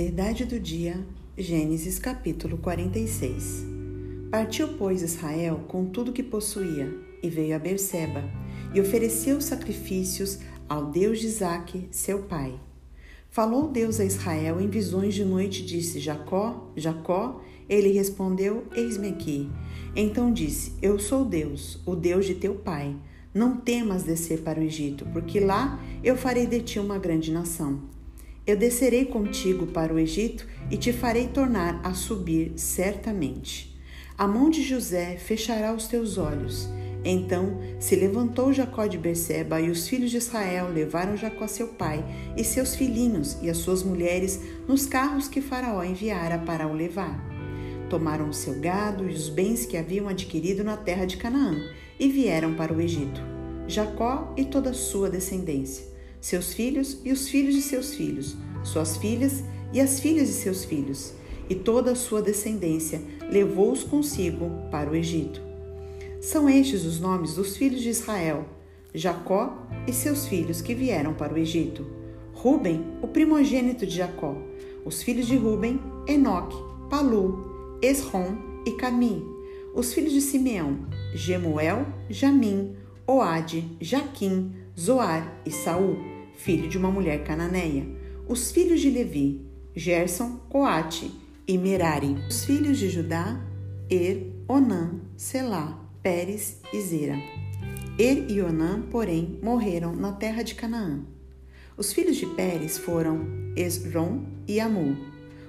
Verdade do dia, Gênesis capítulo 46. Partiu, pois, Israel com tudo que possuía e veio a Berseba e ofereceu sacrifícios ao Deus de Isaque, seu pai. Falou Deus a Israel em visões de noite disse: Jacó, Jacó. Ele respondeu: Eis-me aqui. Então disse: Eu sou Deus, o Deus de teu pai. Não temas descer para o Egito, porque lá eu farei de ti uma grande nação. Eu descerei contigo para o Egito e te farei tornar a subir certamente. A mão de José fechará os teus olhos. Então se levantou Jacó de Berseba e os filhos de Israel levaram Jacó seu pai e seus filhinhos e as suas mulheres nos carros que Faraó enviara para o levar. Tomaram o seu gado e os bens que haviam adquirido na terra de Canaã e vieram para o Egito. Jacó e toda a sua descendência seus filhos e os filhos de seus filhos, suas filhas e as filhas de seus filhos, e toda a sua descendência levou-os consigo para o Egito. São estes os nomes dos filhos de Israel, Jacó e seus filhos que vieram para o Egito. Ruben, o primogênito de Jacó. Os filhos de Ruben, Enoque, Palu, Esrom e Cami. Os filhos de Simeão, Gemuel, Jamim, Oade, Jaquim, Zoar e Saul, filho de uma mulher cananeia. Os filhos de Levi, Gerson, Coate e Merari. Os filhos de Judá, Er, Onã, Selá, Pérez e Zera. Er e Onã, porém, morreram na terra de Canaã. Os filhos de Pérez foram Esrom e Amu.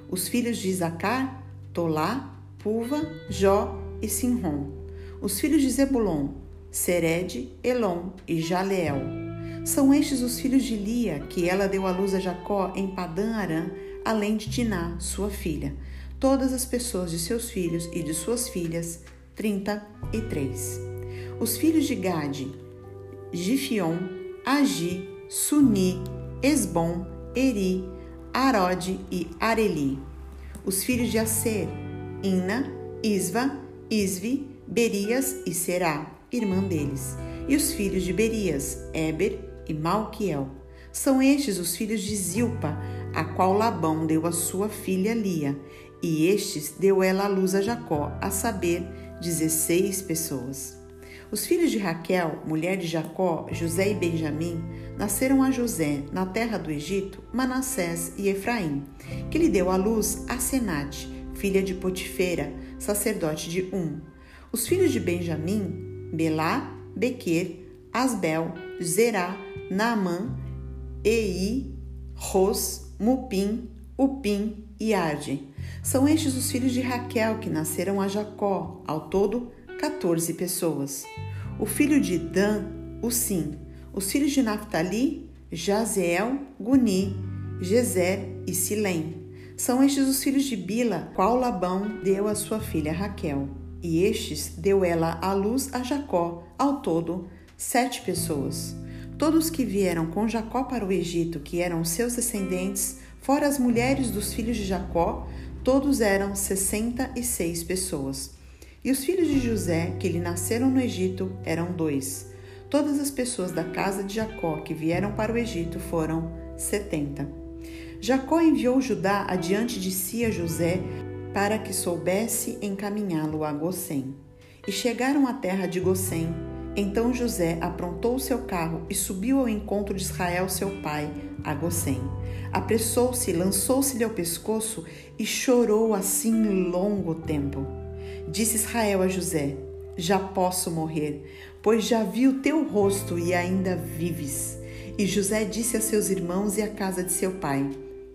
Os filhos de Isacar, Tolá, Puva, Jó e Sinrom. Os filhos de Zebulon, Sered, Elon e Jaleel. São estes os filhos de Lia, que ela deu à luz a Jacó em Padã Arã, além de Diná, sua filha. Todas as pessoas de seus filhos e de suas filhas, trinta e três. Os filhos de Gade, Gifion, Agi, Suni, Esbom, Eri, Arode e Areli. Os filhos de Aser, Ina, Isva, Isvi, Berias e Será irmã deles, e os filhos de Berias, Eber e Malquiel. São estes os filhos de Zilpa, a qual Labão deu a sua filha Lia, e estes deu ela à luz a Jacó, a saber, dezesseis pessoas. Os filhos de Raquel, mulher de Jacó, José e Benjamim, nasceram a José, na terra do Egito, Manassés e Efraim, que lhe deu à luz a Senate, filha de Potifera, sacerdote de Um. Os filhos de Benjamim, Belá, Bequer, Asbel, Zerá, Naamã, Ei, Ros, Mupim, Upim e Arde. São estes os filhos de Raquel que nasceram a Jacó, ao todo 14 pessoas. O filho de Dan, Usim. Os filhos de Naphtali, Jazeel, Guni, Gezer e Silém. São estes os filhos de Bila, qual Labão deu a sua filha Raquel e estes deu ela à luz a Jacó, ao todo, sete pessoas. Todos que vieram com Jacó para o Egito, que eram seus descendentes, fora as mulheres dos filhos de Jacó, todos eram sessenta e seis pessoas. E os filhos de José, que lhe nasceram no Egito, eram dois. Todas as pessoas da casa de Jacó que vieram para o Egito foram setenta. Jacó enviou Judá adiante de si a José para que soubesse encaminhá-lo a Gossém. E chegaram à terra de Gossém. Então José aprontou seu carro e subiu ao encontro de Israel, seu pai, a Gossém. Apressou-se, lançou-se-lhe ao pescoço e chorou assim longo tempo. Disse Israel a José: Já posso morrer, pois já vi o teu rosto e ainda vives. E José disse a seus irmãos e à casa de seu pai: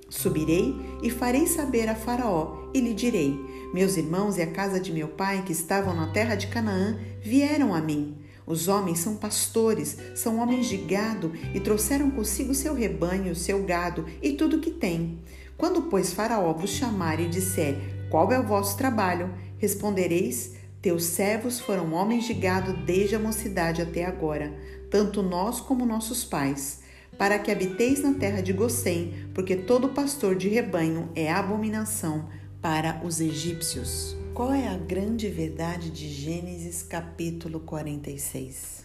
Subirei e farei saber a Faraó, e lhe direi: Meus irmãos e a casa de meu pai, que estavam na terra de Canaã, vieram a mim. Os homens são pastores, são homens de gado, e trouxeram consigo seu rebanho, seu gado e tudo o que têm. Quando, pois, Faraó vos chamar e disser: Qual é o vosso trabalho? Respondereis: Teus servos foram homens de gado desde a mocidade até agora, tanto nós como nossos pais para que habiteis na terra de Gossém, porque todo pastor de rebanho é abominação para os egípcios. Qual é a grande verdade de Gênesis capítulo 46?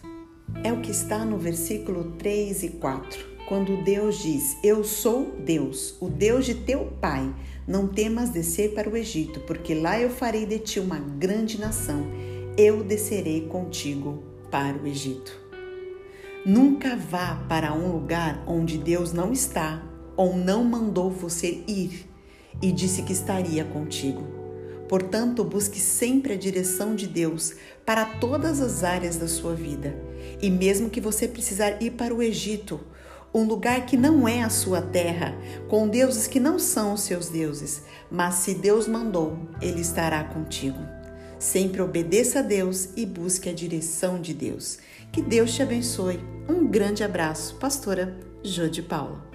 É o que está no versículo 3 e 4. quando Deus diz: Eu sou Deus, o Deus de teu pai. Não temas descer para o Egito, porque lá eu farei de ti uma grande nação. Eu descerei contigo para o Egito. Nunca vá para um lugar onde Deus não está ou não mandou você ir e disse que estaria contigo. Portanto, busque sempre a direção de Deus para todas as áreas da sua vida. E mesmo que você precisar ir para o Egito, um lugar que não é a sua terra, com deuses que não são os seus deuses, mas se Deus mandou, ele estará contigo. Sempre obedeça a Deus e busque a direção de Deus. Que Deus te abençoe. Um grande abraço, pastora Jô de Paula.